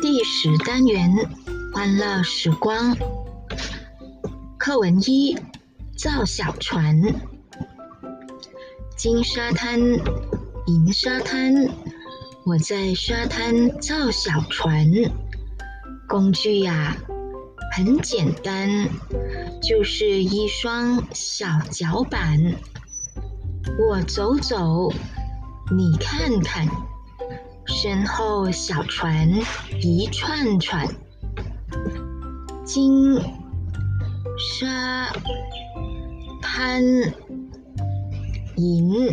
第十单元欢乐时光，课文一：造小船。金沙滩，银沙滩，我在沙滩造小船。工具呀，很简单，就是一双小脚板。我走走，你看看。身后小船一串串，金沙滩银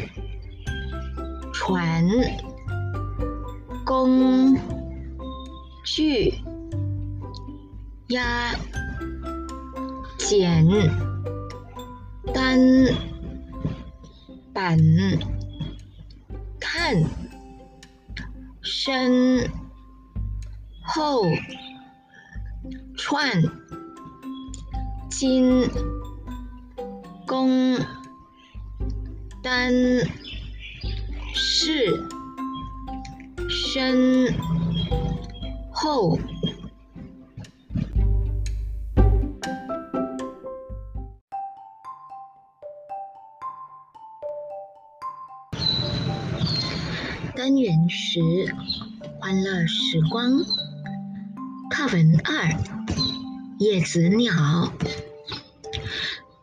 船工具压简单板看。身后串金弓单是身后。单元时，欢乐时光。课文二，叶子鸟。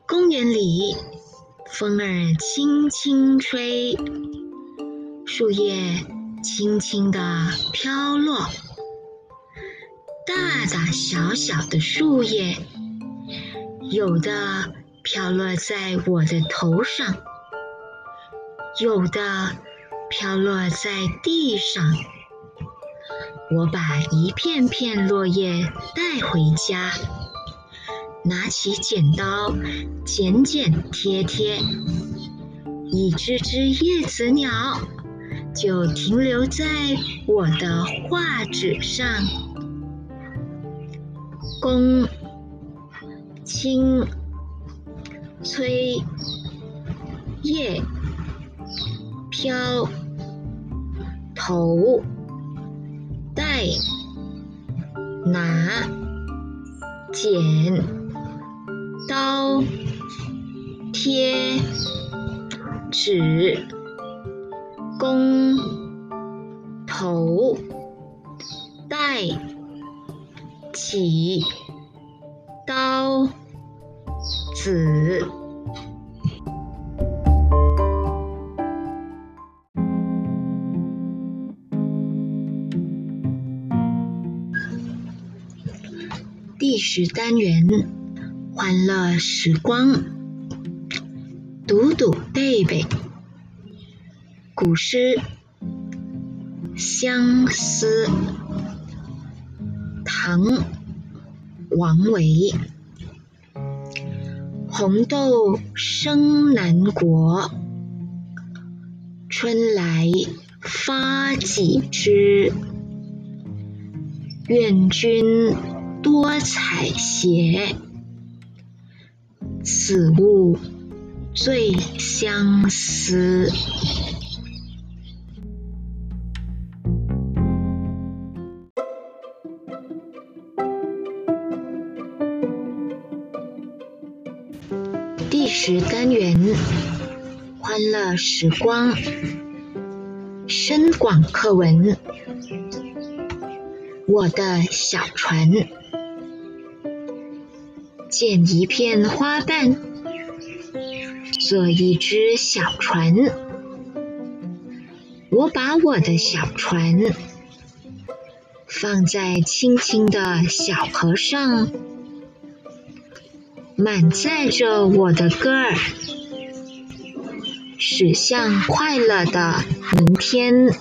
公园里，风儿轻轻吹，树叶轻轻地飘落。大大小小的树叶，有的飘落在我的头上，有的。飘落在地上，我把一片片落叶带回家，拿起剪刀剪剪贴贴，一只只叶子鸟就停留在我的画纸上。公青催叶飘。头带拿剪刀贴纸弓头带起刀子。第十单元欢乐时光，读读背背。古诗相思，唐王维。红豆生南国，春来发几枝。愿君。多采撷，此物最相思。第十单元，欢乐时光，深广课文，我的小船。剪一片花瓣，做一只小船。我把我的小船放在青青的小河上，满载着我的歌儿，驶向快乐的明天。